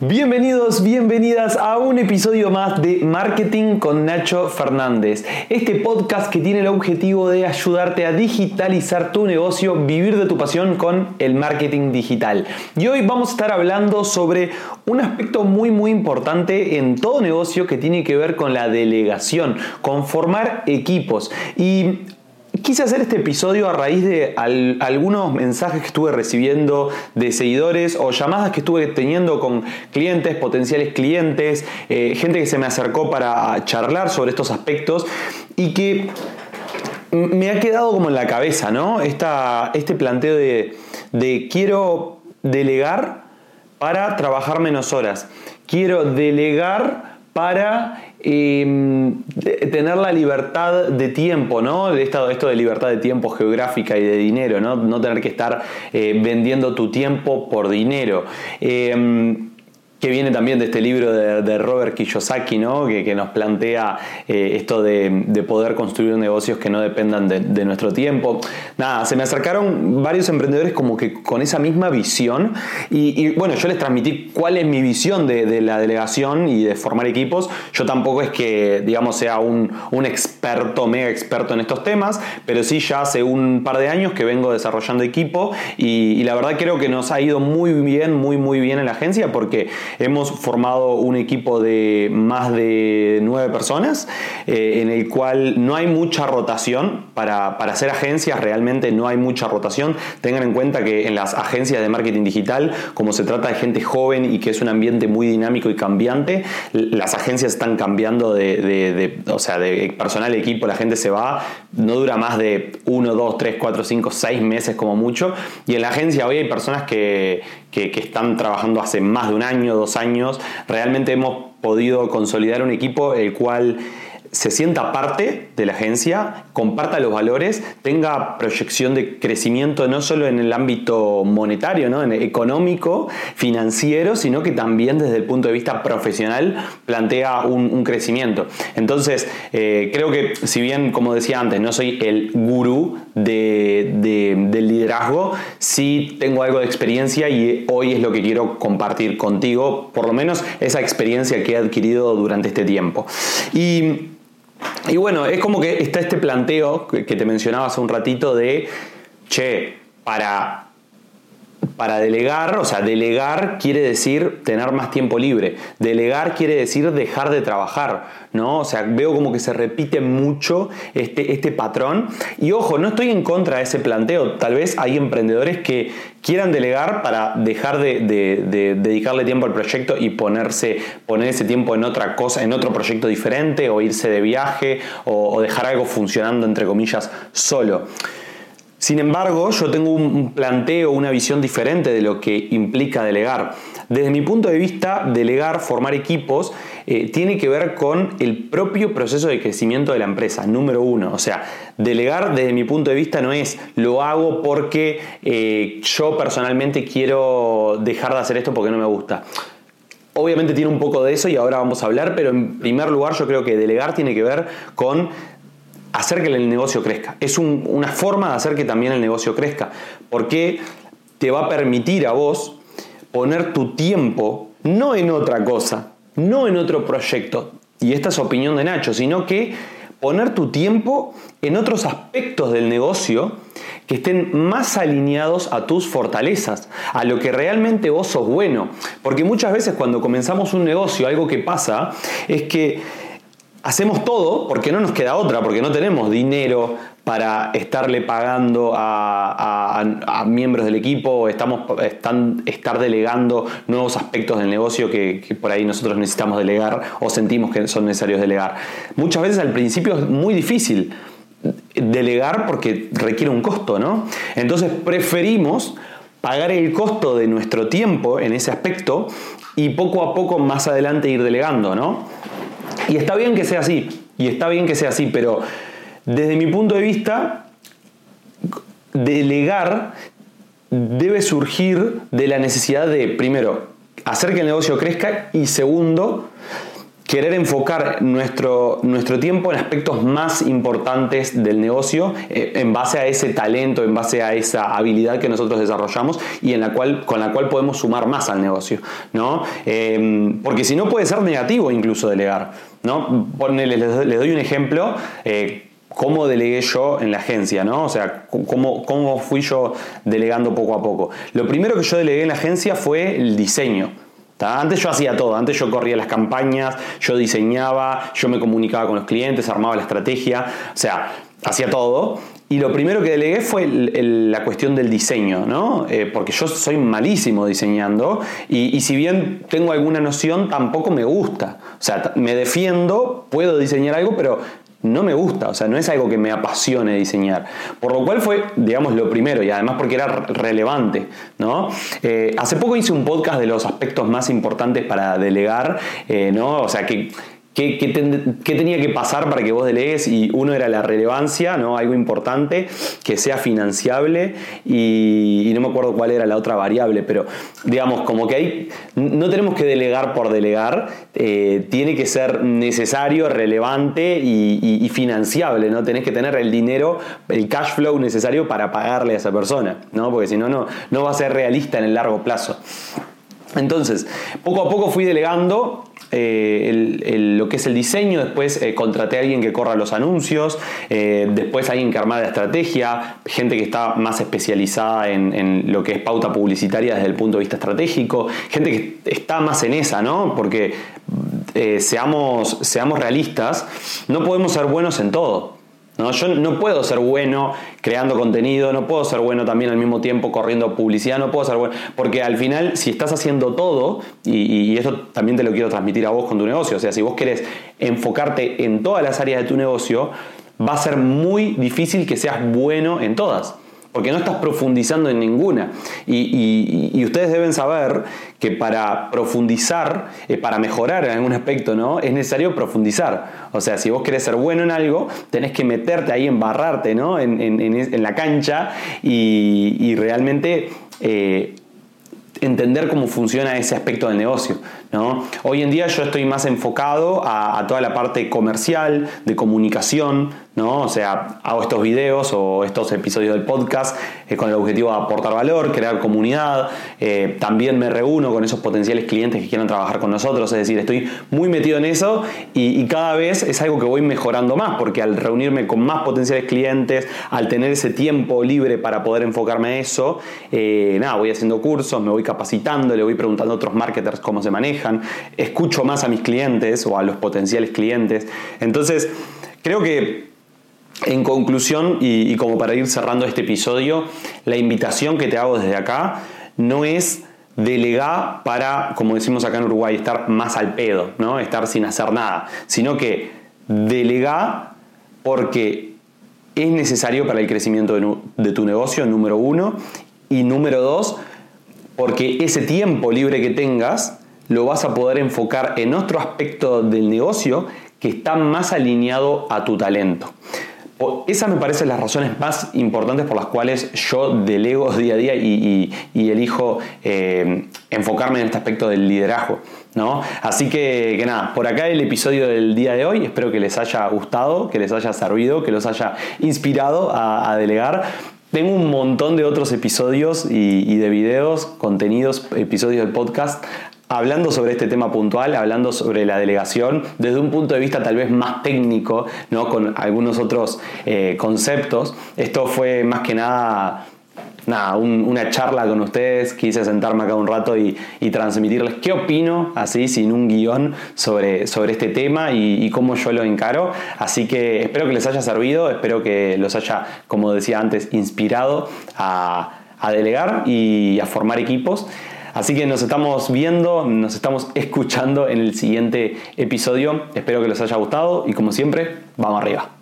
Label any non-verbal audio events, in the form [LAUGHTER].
Bienvenidos, bienvenidas a un episodio más de Marketing con Nacho Fernández. Este podcast que tiene el objetivo de ayudarte a digitalizar tu negocio, vivir de tu pasión con el marketing digital. Y hoy vamos a estar hablando sobre un aspecto muy muy importante en todo negocio que tiene que ver con la delegación, con formar equipos. Y Quise hacer este episodio a raíz de algunos mensajes que estuve recibiendo de seguidores o llamadas que estuve teniendo con clientes, potenciales clientes, eh, gente que se me acercó para charlar sobre estos aspectos y que me ha quedado como en la cabeza, ¿no? este planteo de quiero delegar para trabajar menos horas. Quiero delegar para em, tener la libertad de tiempo, ¿no? Esto, esto de libertad de tiempo geográfica y de dinero, ¿no? No tener que estar eh, vendiendo tu tiempo por dinero. Em, que viene también de este libro de, Robert Kiyosaki, ¿no? que, nos plantea eh, esto de, poder construir negocios que no dependan de, nuestro tiempo. Nada, se me acercaron varios emprendedores como que con esa misma visión y, bueno, yo les transmití cuál es mi visión de, la delegación y de formar equipos. Yo tampoco es que, digamos, sea un, experto, mega experto en estos temas, pero sí ya hace un par de años que vengo desarrollando equipo y, y la verdad creo que nos ha ido muy bien, muy, muy bien en la agencia porque Hemos formado un equipo de más de nueve personas, eh, en el cual no hay mucha rotación. Para, para hacer agencias realmente no hay mucha rotación. Tengan en cuenta que en las agencias de marketing digital, como se trata de gente joven y que es un ambiente muy dinámico y cambiante, las agencias están cambiando de, o sea, de personal equipo, la gente se va, no dura más de uno, dos, tres, cuatro, cinco, seis meses como mucho. Y en la agencia hoy hay personas que, que, están trabajando hace más de un año, dos años. Realmente hemos podido consolidar un equipo el cual se sienta parte de la agencia, comparta los valores, tenga proyección de crecimiento no solo en el ámbito monetario, ¿no? en el económico, financiero, sino que también desde el punto de vista profesional plantea un, crecimiento. Entonces, eh, creo que si bien, como decía antes, no soy el gurú del liderazgo, sí tengo algo de experiencia y hoy es lo que quiero compartir contigo, por lo menos esa experiencia que he adquirido durante este tiempo. Y y bueno, es como que está este planteo que te mencionaba hace un ratito de, che, para para delegar, o sea, delegar quiere decir tener más tiempo libre. Delegar quiere decir dejar de trabajar, ¿no? O sea, veo como que se repite mucho este, este patrón. Y ojo, no estoy en contra de ese planteo. Tal vez hay emprendedores que quieran delegar para dejar de, dedicarle tiempo al proyecto y ponerse, poner ese tiempo en otra cosa, en otro proyecto diferente, o irse de viaje, o dejar algo funcionando, entre comillas, solo. Sin embargo, yo tengo un planteo, una visión diferente de lo que implica delegar. Desde mi punto de vista, delegar, formar equipos, eh, tiene que ver con el propio proceso de crecimiento de la empresa, número uno. O sea, delegar desde mi punto de vista no es lo hago porque eh, yo personalmente quiero dejar de hacer esto porque no me gusta. Obviamente tiene un poco de eso y ahora vamos a hablar, pero en primer lugar yo creo que delegar tiene que ver con hacer que el negocio crezca. Es una forma de hacer que también el negocio crezca, porque te va a permitir a vos poner tu tiempo no en otra cosa, no en otro proyecto, y esta es opinión de Nacho, sino que poner tu tiempo en otros aspectos del negocio que estén más alineados a tus fortalezas, a lo que realmente vos sos bueno. Porque muchas veces cuando comenzamos un negocio, algo que pasa es que hacemos todo porque no nos queda otra, porque no tenemos dinero para estarle pagando a, miembros del equipo, estamos están, estar delegando nuevos aspectos del negocio que, por ahí nosotros necesitamos delegar o sentimos que son necesarios delegar. Muchas veces al principio es muy difícil delegar porque requiere un costo, ¿no? Entonces preferimos pagar el costo de nuestro tiempo en ese aspecto y poco a poco más adelante ir delegando, ¿no? Y está bien que sea así, y está bien que sea así, pero desde mi punto de vista, delegar debe surgir de la necesidad de, primero, hacer que el negocio crezca y segundo, querer enfocar nuestro, nuestro tiempo en aspectos más importantes del negocio eh, en base a ese talento, en base a esa habilidad que nosotros desarrollamos y en la cual, con la cual podemos sumar más al negocio. ¿no? Eh, porque si no puede ser negativo incluso delegar. ¿no? les, doy un ejemplo. Eh, cómo delegué yo en la agencia, ¿no? O sea, cómo, cómo fui yo delegando poco a poco. Lo primero que yo delegué en la agencia fue el diseño. Antes yo hacía todo, antes yo corría las campañas, yo diseñaba, yo me comunicaba con los clientes, armaba la estrategia, o sea, hacía todo. Y lo primero que delegué fue la cuestión del diseño, ¿no? Eh, porque yo soy malísimo diseñando y, y, si bien tengo alguna noción, tampoco me gusta. O sea, me defiendo, puedo diseñar algo, pero no me gusta, o sea, no es algo que me apasione diseñar. Por lo cual fue, digamos, lo primero y además porque era relevante, ¿no? Eh, hace poco hice un podcast de los aspectos más importantes para delegar, eh, ¿no? O sea, que ¿Qué, tenía que pasar para que vos delegues? Y uno era la relevancia, ¿no? algo importante, que sea financiable y, no me acuerdo cuál era la otra variable, pero digamos, como que hay, no tenemos que delegar por delegar, eh, tiene que ser necesario, relevante y, financiable, ¿no? Tenés que tener el dinero, el cash flow necesario para pagarle a esa persona, ¿no? porque si no, no va a ser realista en el largo plazo. Entonces, poco a poco fui delegando eh, lo que es el diseño, después eh, contraté a alguien que corra los anuncios, eh, después alguien que armara la estrategia, gente que está más especializada en, lo que es pauta publicitaria desde el punto de vista estratégico, gente que está más en esa, ¿no? Porque seamos, seamos realistas, no podemos ser buenos en todo. ¿No? Yo no puedo ser bueno creando contenido, no puedo ser bueno también al mismo tiempo corriendo publicidad, no puedo ser bueno, porque al final si estás haciendo todo, y, y, esto también te lo quiero transmitir a vos con tu negocio, o sea, si vos querés enfocarte en todas las áreas de tu negocio, va a ser muy difícil que seas bueno en todas porque no estás profundizando en ninguna. Y, ustedes deben saber que para profundizar, eh, para mejorar en algún aspecto, ¿no? es necesario profundizar. O sea, si vos querés ser bueno en algo, tenés que meterte ahí, embarrarte ¿no? en, en, la cancha y, realmente... Eh, entender cómo funciona ese aspecto del negocio. Hoy en día yo estoy más enfocado a, toda la parte comercial, de comunicación, ¿no? O sea, hago estos videos o estos episodios del podcast eh, con el objetivo de aportar valor, crear comunidad. Eh, también me reúno con esos potenciales clientes que quieran trabajar con nosotros. Es decir, estoy muy metido en eso y, cada vez es algo que voy mejorando más, porque al reunirme con más potenciales clientes, al tener ese tiempo libre para poder enfocarme a eso, eh, nada, voy haciendo cursos, me voy capacitando, le voy preguntando a otros marketers cómo se escucho más a mis clientes o a los potenciales clientes. Entonces, creo que en conclusión, y, como para ir cerrando este episodio, la invitación que te hago desde acá no es delegar para, como decimos acá en Uruguay, estar más al pedo, ¿no? estar sin hacer nada, sino que delegar porque es necesario para el crecimiento de tu negocio, número uno, y número dos, porque ese tiempo libre que tengas lo vas a poder enfocar en otro aspecto del negocio que está más alineado a tu talento. Esas me parecen las razones más importantes por las cuales yo delego [LAUGHS] día a día y, elijo eh, enfocarme en este aspecto del liderazgo. ¿no? Así que, nada, por acá el episodio del día de hoy. Espero que les haya gustado, que les haya servido, que los haya inspirado a, delegar. Tengo un montón de otros episodios y, y, de videos, contenidos, episodios del podcast hablando sobre este tema puntual, hablando sobre la delegación desde un punto de vista tal vez más técnico, ¿no? con algunos otros eh, conceptos. Esto fue más que nada nada, una charla con ustedes, quise sentarme acá un rato y, transmitirles qué opino, así, sin un guion, sobre, sobre este tema y, cómo yo lo encaro. Así que espero que les haya servido, espero que los haya, como decía antes, inspirado a, a delegar y a formar equipos. Así que nos estamos viendo, nos estamos escuchando en el siguiente episodio. Espero que les haya gustado y como siempre, vamos arriba.